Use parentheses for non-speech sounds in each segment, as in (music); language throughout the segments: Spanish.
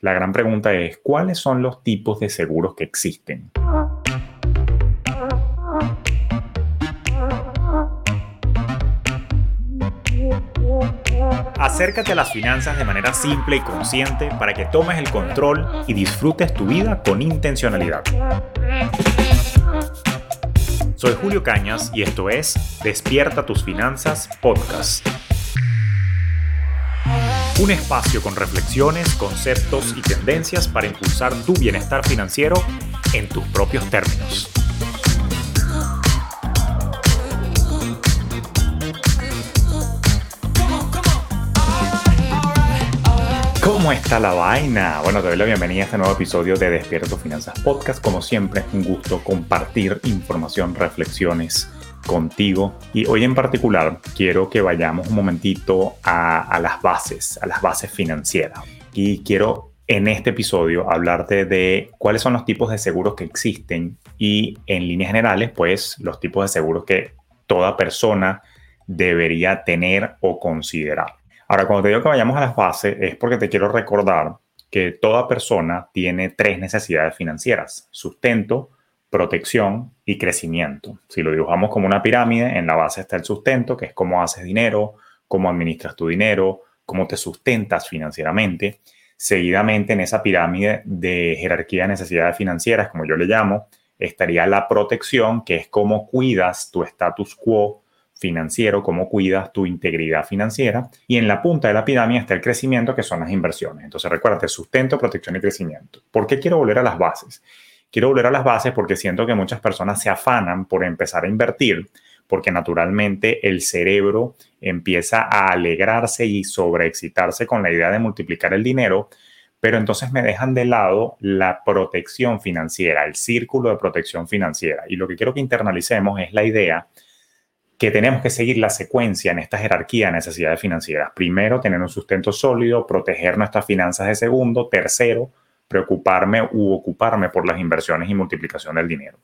La gran pregunta es, ¿cuáles son los tipos de seguros que existen? Acércate a las finanzas de manera simple y consciente para que tomes el control y disfrutes tu vida con intencionalidad. Soy Julio Cañas y esto es Despierta tus finanzas podcast. Un espacio con reflexiones, conceptos y tendencias para impulsar tu bienestar financiero en tus propios términos. ¿Cómo está la vaina? Bueno, te doy la bienvenida a este nuevo episodio de Despierta tus Finanzas Podcast. Como siempre, un gusto compartir información, reflexiones contigo. Y hoy en particular quiero que vayamos un momentito a, las bases, a las bases financieras. Y quiero en este episodio hablarte de cuáles son los tipos de seguros que existen y en líneas generales, pues los tipos de seguros que toda persona debería tener o considerar. Ahora, cuando te digo que vayamos a las bases, es porque te quiero recordar que toda persona tiene tres necesidades financieras, sustento, protección y crecimiento. Si lo dibujamos como una pirámide, en la base está el sustento, que es cómo haces dinero, cómo administras tu dinero, cómo te sustentas financieramente. Seguidamente en esa pirámide de jerarquía de necesidades financieras, como yo le llamo, estaría la protección, que es cómo cuidas tu status quo financiero, cómo cuidas tu integridad financiera. Y en la punta de la pirámide está el crecimiento, que son las inversiones. Entonces recuérdate, sustento, protección y crecimiento. ¿Por qué quiero volver a las bases? Quiero volver a las bases porque siento que muchas personas se afanan por empezar a invertir, porque naturalmente el cerebro empieza a alegrarse y sobreexcitarse con la idea de multiplicar el dinero, pero entonces me dejan de lado la protección financiera, el círculo de protección financiera. Y lo que quiero que internalicemos es la idea que tenemos que seguir la secuencia en esta jerarquía de necesidades financieras. Primero, tener un sustento sólido, proteger nuestras finanzas de segundo. Tercero, preocuparme u ocuparme por las inversiones y multiplicación del dinero.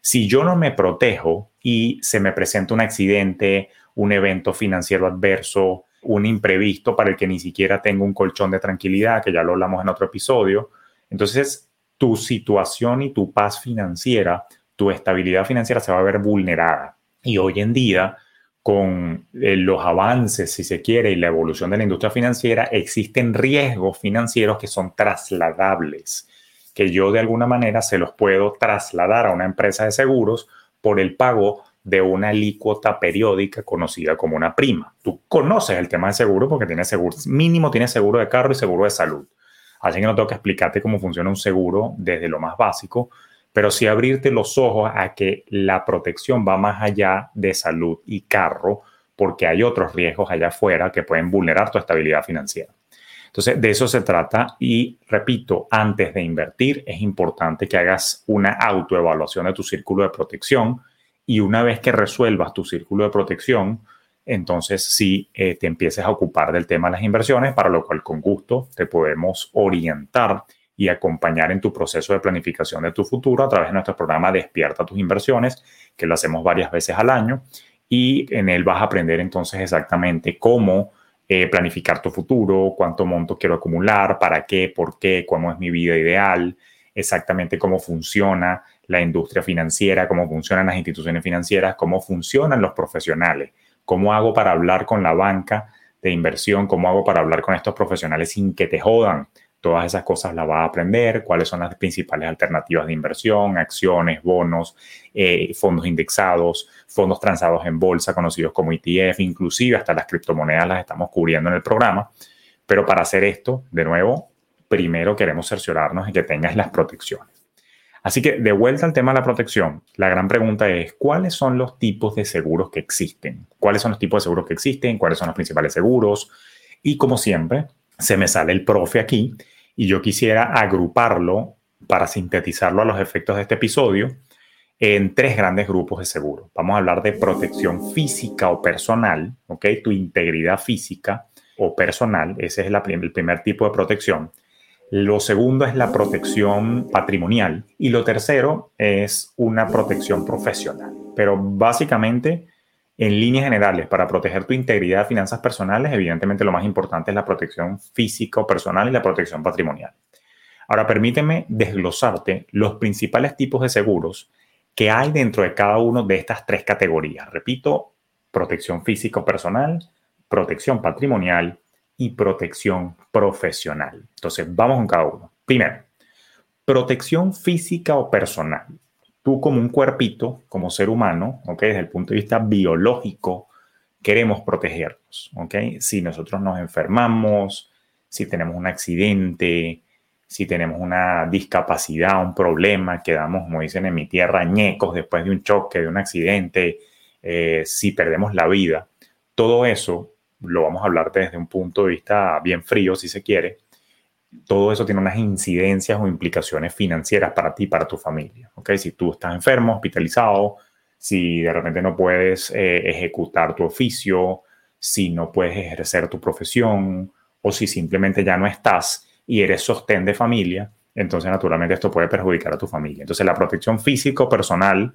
Si yo no me protejo y se me presenta un accidente, un evento financiero adverso, un imprevisto para el que ni siquiera tengo un colchón de tranquilidad, que ya lo hablamos en otro episodio, entonces tu situación y tu paz financiera, tu estabilidad financiera se va a ver vulnerada. Y hoy en día con eh, los avances, si se quiere, y la evolución de la industria financiera, existen riesgos financieros que son trasladables, que yo de alguna manera se los puedo trasladar a una empresa de seguros por el pago de una alícuota periódica conocida como una prima. Tú conoces el tema de seguro porque tienes seguro, mínimo tienes seguro de carro y seguro de salud. Así que no tengo que explicarte cómo funciona un seguro desde lo más básico, pero sí abrirte los ojos a que la protección va más allá de salud y carro, porque hay otros riesgos allá afuera que pueden vulnerar tu estabilidad financiera. Entonces, de eso se trata y repito, antes de invertir es importante que hagas una autoevaluación de tu círculo de protección y una vez que resuelvas tu círculo de protección, entonces sí eh, te empieces a ocupar del tema de las inversiones, para lo cual con gusto te podemos orientar y acompañar en tu proceso de planificación de tu futuro a través de nuestro programa Despierta tus inversiones, que lo hacemos varias veces al año y en él vas a aprender entonces exactamente cómo eh, planificar tu futuro, cuánto monto quiero acumular, para qué, por qué, cómo es mi vida ideal, exactamente cómo funciona la industria financiera, cómo funcionan las instituciones financieras, cómo funcionan los profesionales, cómo hago para hablar con la banca de inversión, cómo hago para hablar con estos profesionales sin que te jodan Todas esas cosas las va a aprender, cuáles son las principales alternativas de inversión, acciones, bonos, eh, fondos indexados, fondos transados en bolsa conocidos como ETF, inclusive hasta las criptomonedas las estamos cubriendo en el programa. Pero para hacer esto, de nuevo, primero queremos cerciorarnos de que tengas las protecciones. Así que de vuelta al tema de la protección, la gran pregunta es, ¿cuáles son los tipos de seguros que existen? ¿Cuáles son los tipos de seguros que existen? ¿Cuáles son los principales seguros? Y como siempre, se me sale el profe aquí y yo quisiera agruparlo para sintetizarlo a los efectos de este episodio en tres grandes grupos de seguro. Vamos a hablar de protección física o personal, ¿ok? Tu integridad física o personal, ese es el primer tipo de protección. Lo segundo es la protección patrimonial y lo tercero es una protección profesional. Pero básicamente en líneas generales, para proteger tu integridad de finanzas personales, evidentemente lo más importante es la protección física o personal y la protección patrimonial. Ahora, permíteme desglosarte los principales tipos de seguros que hay dentro de cada uno de estas tres categorías. Repito, protección físico personal, protección patrimonial y protección profesional. Entonces, vamos con cada uno. Primero, protección física o personal. Tú como un cuerpito, como ser humano, ¿ok? Desde el punto de vista biológico, queremos protegernos. Si nosotros nos enfermamos, si tenemos un accidente, si tenemos una discapacidad, un problema, quedamos, como dicen en mi tierra, ñecos después de un choque, de un accidente, eh, si perdemos la vida, todo eso lo vamos a hablar desde un punto de vista bien frío, si se quiere. Todo eso tiene unas incidencias o implicaciones financieras para ti, para tu familia. ¿okay? Si tú estás enfermo, hospitalizado, si de repente no puedes eh, ejecutar tu oficio, si no puedes ejercer tu profesión o si simplemente ya no estás y eres sostén de familia, entonces naturalmente esto puede perjudicar a tu familia. Entonces la protección físico personal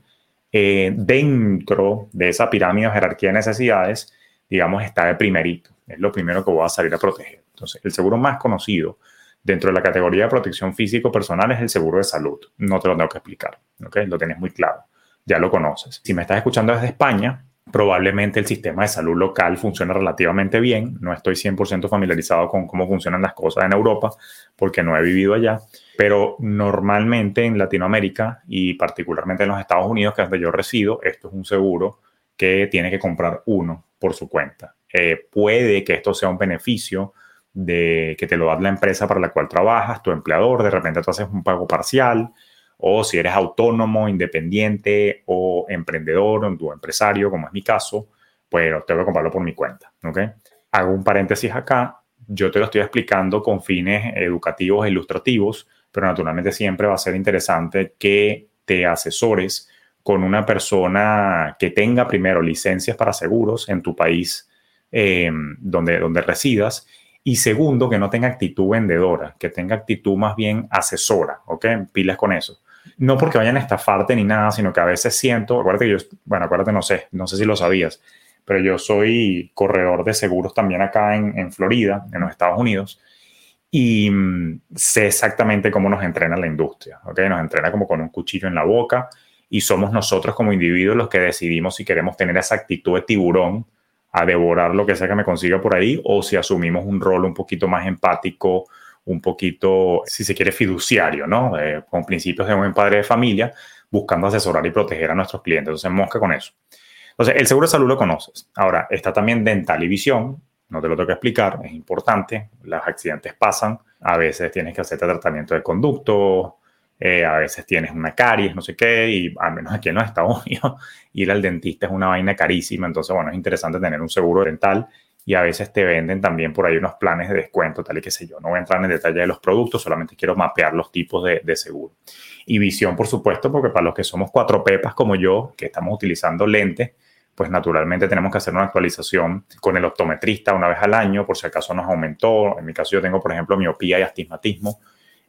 eh, dentro de esa pirámide de jerarquía de necesidades, digamos, está de primerito. Es lo primero que voy a salir a proteger. Entonces el seguro más conocido dentro de la categoría de protección físico personal es el seguro de salud. No te lo tengo que explicar, ¿ok? Lo tienes muy claro, ya lo conoces. Si me estás escuchando desde España, probablemente el sistema de salud local funciona relativamente bien. No estoy 100% familiarizado con cómo funcionan las cosas en Europa porque no he vivido allá, pero normalmente en Latinoamérica y particularmente en los Estados Unidos, que es donde yo resido, esto es un seguro que tiene que comprar uno por su cuenta. Eh, puede que esto sea un beneficio de que te lo da la empresa para la cual trabajas, tu empleador, de repente tú haces un pago parcial, o si eres autónomo, independiente o emprendedor o empresario, como es mi caso, pues tengo que comprarlo por mi cuenta. ¿okay? Hago un paréntesis acá. Yo te lo estoy explicando con fines educativos e ilustrativos, pero naturalmente siempre va a ser interesante que te asesores con una persona que tenga primero licencias para seguros en tu país eh, donde, donde residas y segundo, que no tenga actitud vendedora, que tenga actitud más bien asesora, ¿ok? Pilas con eso no porque vayan a estafarte ni nada, sino que a veces siento, acuérdate que yo, bueno, acuérdate, no sé, no sé si lo sabías, pero yo soy corredor de seguros también acá en, Florida, en los Estados Unidos, y mm, sé exactamente cómo nos entrena la industria, ¿ok? Nos entrena como con un cuchillo en la boca y somos nosotros como individuos los que decidimos si queremos tener esa actitud de tiburón a devorar lo que sea que me consiga por ahí o si asumimos un rol un poquito más empático, un poquito, si se quiere, fiduciario, ¿no? Eh, con principios de un buen padre de familia, buscando asesorar y proteger a nuestros clientes. Entonces, mosca con eso. Entonces, el seguro de salud lo conoces. Ahora, está también dental y visión. No te lo tengo que explicar, es importante. Los accidentes pasan. A veces tienes que hacerte tratamiento de conducto, eh, a veces tienes una caries, no sé qué, y al menos aquí en los Estados (laughs) Unidos, ir al dentista es una vaina carísima. Entonces, bueno, es interesante tener un seguro dental y a veces te venden también por ahí unos planes de descuento, tal y que sé yo. No voy a entrar en detalle de los productos, solamente quiero mapear los tipos de, de seguro. Y visión, por supuesto, porque para los que somos cuatro pepas como yo, que estamos utilizando lentes, pues naturalmente tenemos que hacer una actualización con el optometrista una vez al año, por si acaso nos aumentó. En mi caso yo tengo, por ejemplo, miopía y astigmatismo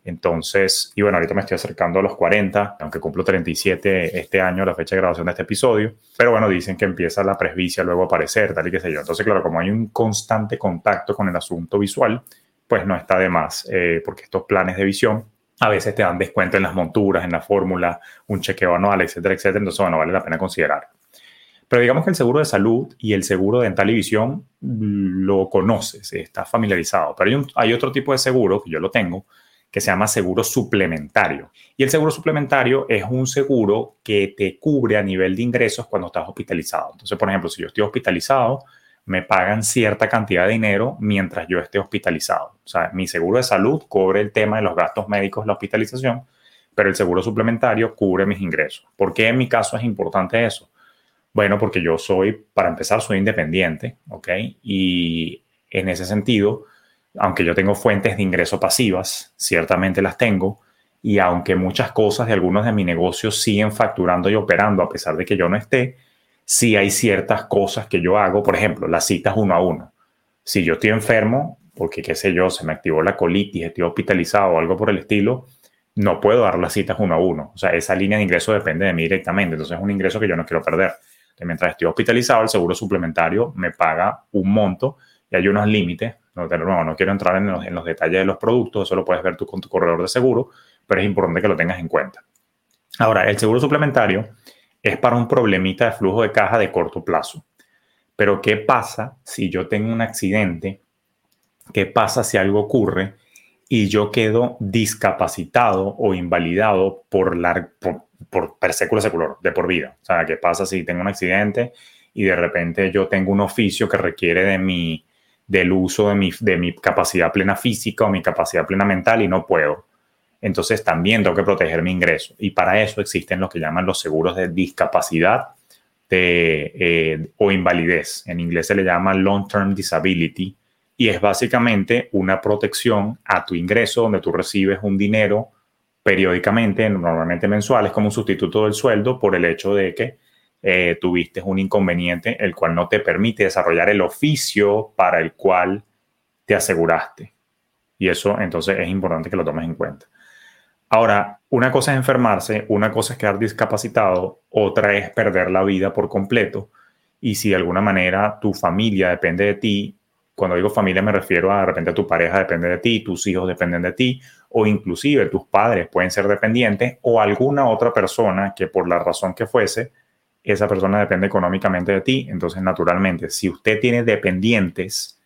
entonces, y bueno, ahorita me estoy acercando a los 40, aunque cumplo 37 este año, la fecha de grabación de este episodio. Pero bueno, dicen que empieza la presbicia luego a aparecer, tal y qué sé yo. Entonces, claro, como hay un constante contacto con el asunto visual, pues no está de más, eh, porque estos planes de visión a veces te dan descuento en las monturas, en la fórmula, un chequeo anual, etcétera, etcétera. Entonces, bueno, vale la pena considerar. Pero digamos que el seguro de salud y el seguro dental y visión lo conoces, está familiarizado. Pero hay, hay otro tipo de seguro que yo lo tengo, que se llama seguro suplementario. Y el seguro suplementario es un seguro que te cubre a nivel de ingresos cuando estás hospitalizado. Entonces, por ejemplo, si yo estoy hospitalizado, me pagan cierta cantidad de dinero mientras yo esté hospitalizado. O sea, mi seguro de salud cubre el tema de los gastos médicos, la hospitalización, pero el seguro suplementario cubre mis ingresos. ¿Por qué en mi caso es importante eso? Bueno, porque yo soy, para empezar, soy independiente, ¿ok? Y en ese sentido, aunque yo tengo fuentes de ingreso pasivas, ciertamente las tengo, y aunque muchas cosas de algunos de mis negocios siguen facturando y operando a pesar de que yo no esté, sí hay ciertas cosas que yo hago, por ejemplo, las citas uno a uno. Si yo estoy enfermo, porque qué sé yo, se me activó la colitis, estoy hospitalizado o algo por el estilo, no puedo dar las citas uno a uno. O sea, esa línea de ingreso depende de mí directamente, entonces es un ingreso que yo no quiero perder. mientras estoy hospitalizado, el seguro suplementario me paga un monto y hay unos límites No, no, no quiero entrar en los, detalles de los productos, eso lo puedes ver tú con tu corredor de seguro, pero es importante que lo tengas en cuenta. Ahora, el seguro suplementario es para un problemita de flujo de caja de corto plazo. Pero ¿qué pasa si yo tengo un accidente? ¿Qué pasa si algo ocurre y yo quedo discapacitado o invalidado por, la, por, por secular, de por vida? O sea, ¿qué pasa si tengo un accidente y de repente yo tengo un oficio que requiere de mi, del uso de mi, de mi capacidad plena física o mi capacidad plena mental y no puedo? Entonces también tengo que proteger mi ingreso. Y para eso existen lo que llaman los seguros de discapacidad eh, o invalidez. En inglés se le llama long term disability y es básicamente una protección a tu ingreso donde tú recibes un dinero periódicamente, normalmente mensual, es como un sustituto del sueldo por el hecho de que eh, tuviste un inconveniente el cual no te permite desarrollar el oficio para el cual te aseguraste. Y eso entonces es importante que lo tomes en cuenta. Ahora, una cosa es enfermarse, una cosa es quedar discapacitado, otra es perder la vida por completo. Y si de alguna manera tu familia depende de ti, cuando digo familia me refiero a de repente tu pareja depende de ti, tus hijos dependen de ti, o inclusive tus padres pueden ser dependientes, o alguna otra persona que por la razón que fuese, esa persona depende económicamente de ti. Entonces, naturalmente, si usted tiene dependientes,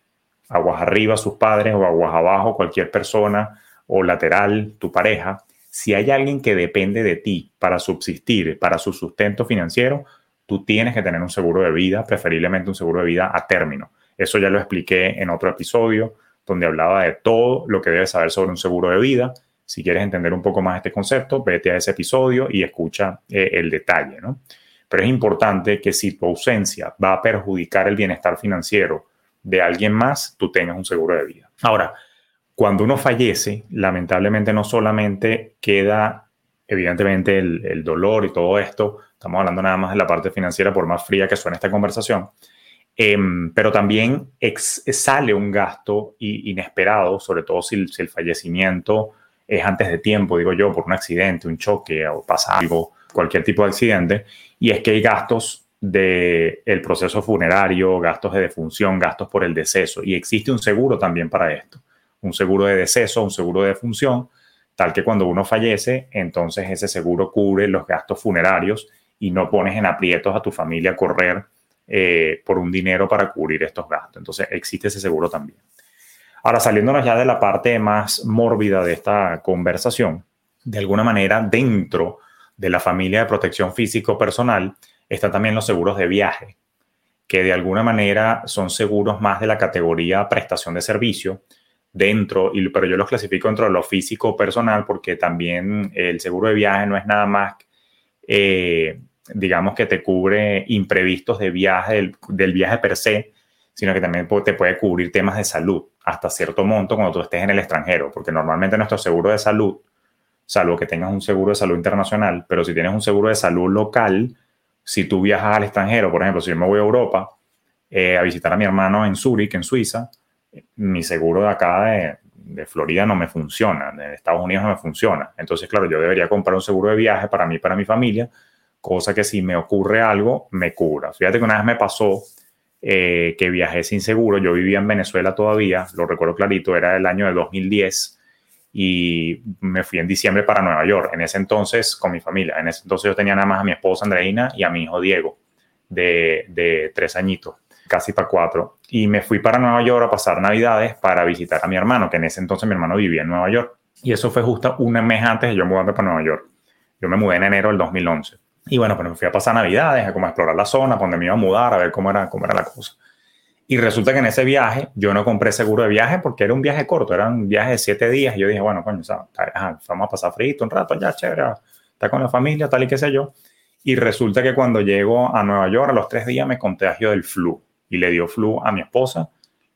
aguas arriba sus padres o aguas abajo cualquier persona, o lateral tu pareja, si hay alguien que depende de ti para subsistir, para su sustento financiero, tú tienes que tener un seguro de vida, preferiblemente un seguro de vida a término. Eso ya lo expliqué en otro episodio donde hablaba de todo lo que debes saber sobre un seguro de vida. Si quieres entender un poco más este concepto, vete a ese episodio y escucha eh, el detalle, ¿no? Pero es importante que si tu ausencia va a perjudicar el bienestar financiero de alguien más, tú tengas un seguro de vida. Ahora, cuando uno fallece, lamentablemente no solamente queda evidentemente el, dolor y todo esto, estamos hablando nada más de la parte financiera por más fría que suene esta conversación, em, pero también sale un gasto inesperado, sobre todo si, el fallecimiento es antes de tiempo, digo yo, por un accidente, un choque o pasa algo, cualquier tipo de accidente, y es que hay gastos del el proceso funerario, gastos de defunción, gastos por el deceso, y existe un seguro también para esto un seguro de deceso, un seguro de función, tal que cuando uno fallece, entonces ese seguro cubre los gastos funerarios y no pones en aprietos a tu familia a correr eh, por un dinero para cubrir estos gastos. Entonces existe ese seguro también. Ahora, saliéndonos ya de la parte más mórbida de esta conversación, de alguna manera dentro de la familia de protección físico personal están también los seguros de viaje, que de alguna manera son seguros más de la categoría prestación de servicio, dentro, y, pero yo los clasifico dentro de lo físico personal porque también el seguro de viaje no es nada más, eh, digamos que te cubre imprevistos de viaje, del, viaje per se, sino que también te puede cubrir temas de salud hasta cierto monto cuando tú estés en el extranjero, porque normalmente nuestro seguro de salud, salvo que tengas un seguro de salud internacional, pero si tienes un seguro de salud local, si tú viajas al extranjero, por ejemplo, si yo me voy a Europa eh, a visitar a mi hermano en Zúrich, en Suiza, mi seguro de acá de, Florida no me funciona, de Estados Unidos no me funciona. Entonces, claro, yo debería comprar un seguro de viaje para mí para mi familia, cosa que si me ocurre algo, me cubra. Fíjate que una vez me pasó eh, que viajé sin seguro, yo vivía en Venezuela todavía, lo recuerdo clarito, era el año de 2010 y me fui en diciembre para Nueva York, en ese entonces con mi familia. En ese entonces yo tenía nada más a mi esposa Andreina y a mi hijo Diego, de, de tres añitos casi para cuatro. Y me fui para Nueva York a pasar Navidades para visitar a mi hermano, que en ese entonces mi hermano vivía en Nueva York. Y eso fue justo un mes antes de yo mudarme para Nueva York. Yo me mudé en enero del 2011. Y bueno, pues me fui a pasar Navidades, a como explorar la zona, donde me iba a mudar, a ver cómo era, cómo era la cosa. Y resulta que en ese viaje yo no compré seguro de viaje porque era un viaje corto, era un viaje de siete días. Y yo dije, bueno, coño, vamos a pasar frito un rato, ya chévere, está con la familia, tal y qué sé yo. Y resulta que cuando llego a Nueva York, a los tres días me contagio del flu y le dio flu a mi esposa,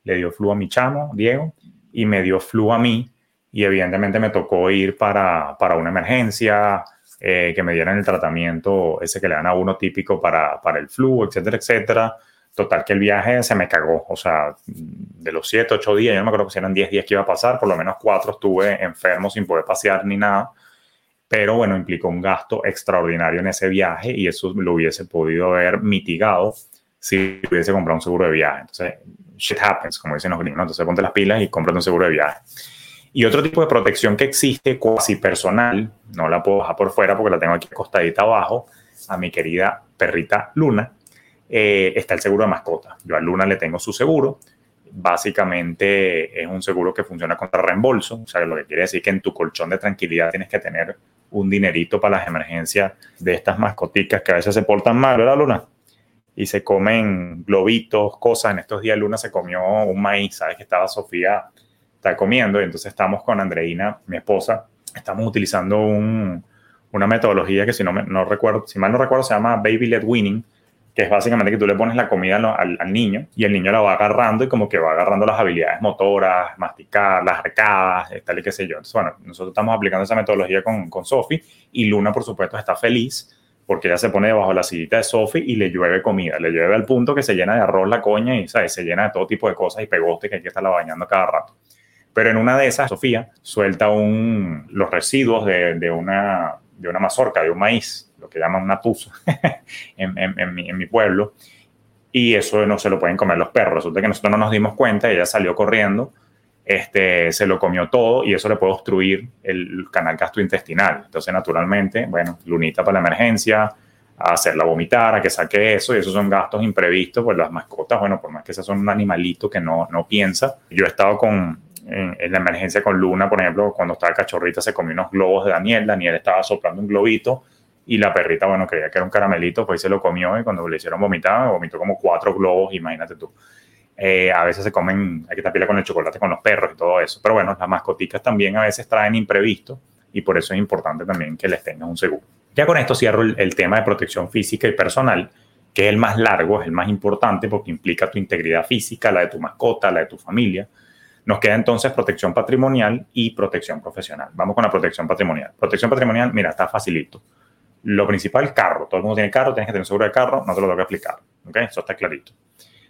le dio flu a mi chamo, Diego, y me dio flu a mí. Y evidentemente me tocó ir para, para una emergencia, eh, que me dieran el tratamiento ese que le dan a uno típico para, para el flu, etcétera, etcétera. Total que el viaje se me cagó. O sea, de los 7, 8 días, yo no me acuerdo si eran 10 días que iba a pasar, por lo menos 4 estuve enfermo sin poder pasear ni nada. Pero bueno, implicó un gasto extraordinario en ese viaje y eso lo hubiese podido haber mitigado si hubiese comprado un seguro de viaje. Entonces, shit happens, como dicen los gringos. Entonces, ponte las pilas y cómprate un seguro de viaje. Y otro tipo de protección que existe, cuasi personal, no la puedo dejar por fuera porque la tengo aquí acostadita abajo, a mi querida perrita Luna, eh, está el seguro de mascota. Yo a Luna le tengo su seguro. Básicamente es un seguro que funciona contra reembolso, o sea, lo que quiere decir que en tu colchón de tranquilidad tienes que tener un dinerito para las emergencias de estas mascoticas que a veces se portan mal, ¿verdad, Luna? Y se comen globitos, cosas. En estos días Luna se comió un maíz, ¿sabes? Que estaba Sofía está comiendo. Y entonces estamos con Andreina, mi esposa, estamos utilizando una metodología que si no, no recuerdo, si mal no recuerdo, se llama Baby Led Winning, que es básicamente que tú le pones la comida al, niño y el niño la va agarrando y como que va agarrando las habilidades motoras, masticar, las arcadas, tal y qué sé yo. Entonces, bueno, nosotros estamos aplicando esa metodología con, con Sophie y Luna, por supuesto, está feliz porque ella se pone debajo de la sillita de Sophie y le llueve comida, le llueve al punto que se llena de arroz la coña y ¿sabes? se llena de todo tipo de cosas y pegoste que hay que estarla bañando cada rato. Pero en una de esas, Sofía suelta un, los residuos de, de, una, de una mazorca, de un maíz, que llaman una tusa (laughs) en, en, mi, en, mi, pueblo, y eso no se lo pueden comer los perros. Resulta que nosotros no nos dimos cuenta, ella salió corriendo, este, se lo comió todo y eso le puede obstruir el canal gastrointestinal. Entonces, naturalmente, bueno, lunita para la emergencia, a hacerla vomitar, a que saque eso, y esos son gastos imprevistos, pues las mascotas, bueno, por más que sea son un animalito que no, no piensa. Yo he estado con, en, la emergencia con Luna, por ejemplo, cuando estaba cachorrita se comió unos globos de Daniel, Daniel estaba soplando un globito y la perrita, bueno, creía que era un caramelito, pues se lo comió y cuando le hicieron vomitar, vomitó como cuatro globos, imagínate tú. Eh, a veces se comen, hay que tapiarla con el chocolate con los perros y todo eso, pero bueno, las mascoticas también a veces traen imprevisto y por eso es importante también que les tengas un seguro. Ya con esto cierro el, el tema de protección física y personal, que es el más largo, es el más importante porque implica tu integridad física, la de tu mascota, la de tu familia, nos queda entonces protección patrimonial y protección profesional. Vamos con la protección patrimonial. Protección patrimonial, mira, está facilito. Lo principal, carro. Todo el mundo tiene carro, tienes que tener seguro de carro, no te lo tengo que explicar. Eso está clarito.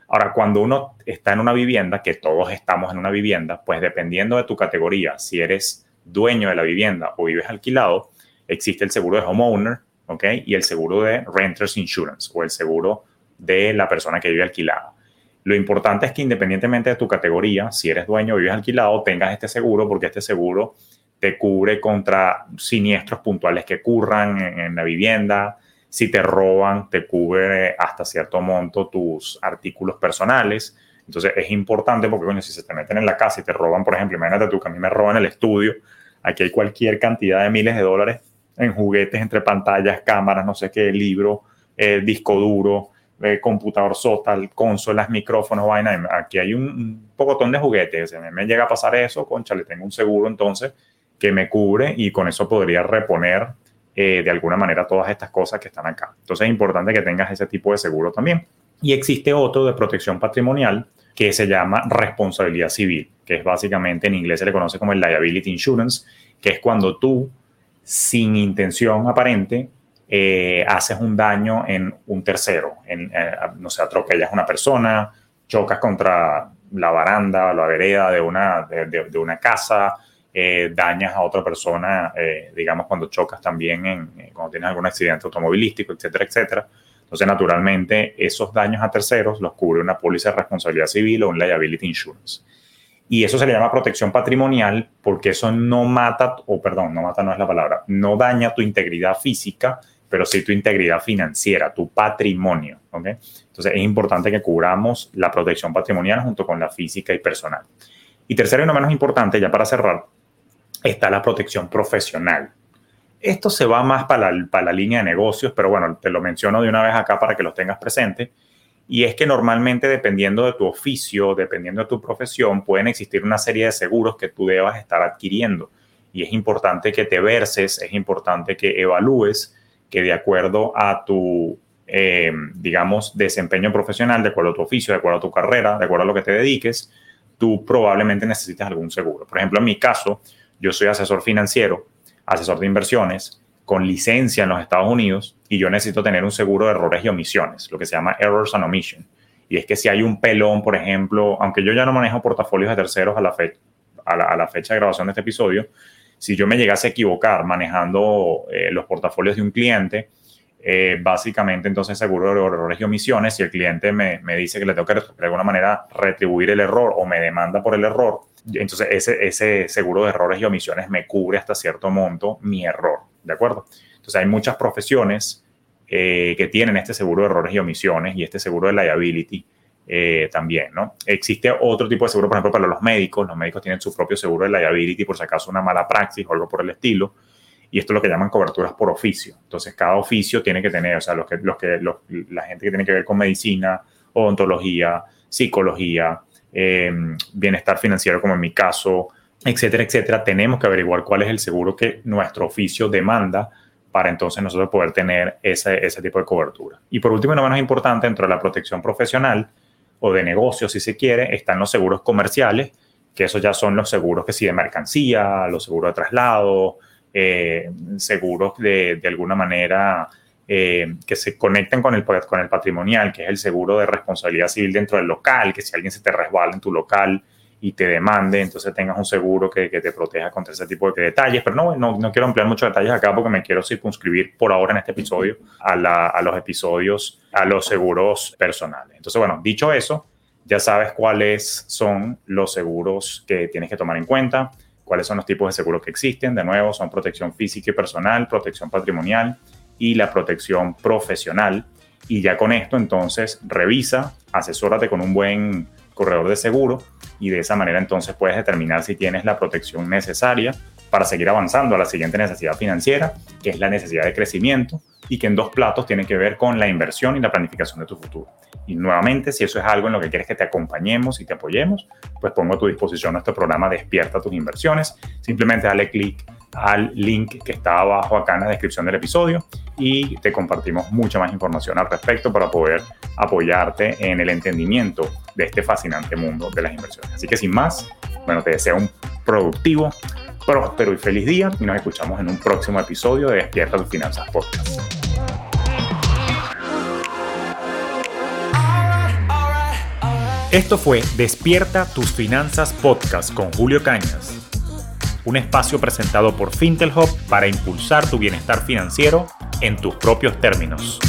Ahora, cuando uno está en una vivienda, que todos estamos en una vivienda, pues dependiendo de tu categoría, si eres dueño de la vivienda o vives alquilado, existe el seguro de homeowner, ¿ok? Y el seguro de renters insurance o el seguro de la persona que vive alquilada. Lo importante es que independientemente de tu categoría, si eres dueño o vives alquilado, tengas este seguro porque este seguro te cubre contra siniestros puntuales que ocurran en, la vivienda. Si te roban, te cubre hasta cierto monto tus artículos personales. Entonces es importante porque, bueno, si se te meten en la casa y te roban, por ejemplo, imagínate tú que a mí me roban el estudio, aquí hay cualquier cantidad de miles de dólares en juguetes entre pantallas, cámaras, no sé qué, libro, eh, disco duro, computador total, consolas, micrófonos, vaina. Aquí hay un, un pocotón de juguetes. Si me llega a pasar eso, concha, le tengo un seguro entonces que me cubre y con eso podría reponer eh, de alguna manera todas estas cosas que están acá. Entonces es importante que tengas ese tipo de seguro también. Y existe otro de protección patrimonial que se llama responsabilidad civil, que es básicamente en inglés se le conoce como el liability insurance, que es cuando tú, sin intención aparente, eh, haces un daño en un tercero, en, eh, no sé, atropellas a una persona, chocas contra la baranda la vereda de una, de, una casa, eh, dañas a otra persona, digamos, cuando chocas también, en, cuando tienes algún accidente automovilístico, etcétera, etcétera. Entonces, naturalmente, esos daños a terceros los cubre una póliza de responsabilidad civil o un liability insurance. Y eso se le llama protección patrimonial porque eso no mata, o perdón, no mata no es la palabra, no daña tu integridad física, pero sí tu integridad financiera, tu patrimonio. ¿okay? Entonces es importante que cubramos la protección patrimonial junto con la física y personal. Y tercero y no menos importante, ya para cerrar, está la protección profesional. Esto se va más para la, línea de negocios, pero bueno, te lo menciono de una vez acá para que los tengas presente. Y es que normalmente, dependiendo de tu oficio, dependiendo de tu profesión, pueden existir una serie de seguros que tú debas estar adquiriendo. Y es importante que te verses, es importante que evalúes que de acuerdo a tu, eh, digamos, desempeño profesional, de acuerdo a tu oficio, de acuerdo a tu carrera, de acuerdo a lo que te dediques, tú probablemente necesitas algún seguro. Por ejemplo, en mi caso, yo soy asesor financiero, asesor de inversiones, con licencia en los Estados Unidos y yo necesito tener un seguro de errores y omisiones, lo que se llama Errors and Omission. Y es que si hay un pelón, por ejemplo, aunque yo ya no manejo portafolios de terceros a la, a la fecha de grabación de este episodio, si yo me llegase a equivocar manejando eh, los portafolios de un cliente, eh, básicamente entonces seguro de errores y omisiones, si el cliente me, me, dice que le tengo que de alguna manera retribuir el error o me demanda por el error, entonces ese, ese seguro de errores y omisiones me cubre hasta cierto monto mi error, ¿de acuerdo? Entonces hay muchas profesiones eh, que tienen este seguro de errores y omisiones y este seguro de liability eh, también, ¿no? Existe otro tipo de seguro, por ejemplo, para los médicos. Los médicos tienen su propio seguro de liability por si acaso una mala praxis o algo por el estilo. Y esto es lo que llaman coberturas por oficio. Entonces, cada oficio tiene que tener, o sea, los que, los que, la gente que tiene que ver con medicina, odontología, psicología, em, bienestar financiero, como en mi caso, etcétera, etcétera, tenemos que averiguar cuál es el seguro que nuestro oficio demanda para entonces nosotros poder tener ese, ese tipo de cobertura. Y por último, y no menos importante, dentro de la protección profesional o de negocio, si se quiere, están los seguros comerciales, que esos ya son los seguros que sí de mercancía, los seguros de traslado, eh, seguros de, alguna manera eh, que se conectan con el, con el patrimonial, que es el seguro de responsabilidad civil dentro del local, que si alguien se te resbala en tu local y te demande, entonces tengas un seguro que, que te proteja contra ese tipo de detalles. Pero no, no, no, quiero ampliar muchos detalles acá porque me quiero circunscribir por ahora en este episodio a, la, a los episodios, a los seguros personales. Entonces, bueno, dicho eso, ya sabes cuáles son los seguros que tienes que tomar en cuenta cuáles son los tipos de seguros que existen. De nuevo, son protección física y personal, protección patrimonial y la protección profesional. Y ya con esto, entonces, revisa, asesórate con un buen corredor de seguro y de esa manera entonces puedes determinar si tienes la protección necesaria para seguir avanzando a la siguiente necesidad financiera, que es la necesidad de crecimiento y que en dos platos tiene que ver con la inversión y la planificación de tu futuro. Y nuevamente, si eso es algo en lo que quieres que te acompañemos y te apoyemos, pues pongo a tu disposición nuestro programa Despierta tus inversiones. Simplemente dale clic al link que está abajo acá en la descripción del episodio y te compartimos mucha más información al respecto para poder apoyarte en el entendimiento de este fascinante mundo de las inversiones. Así que sin más, bueno, te deseo un productivo, próspero y feliz día y nos escuchamos en un próximo episodio de Despierta tus finanzas podcast. Esto fue Despierta tus finanzas podcast con Julio Cañas, un espacio presentado por Fintelhop para impulsar tu bienestar financiero en tus propios términos.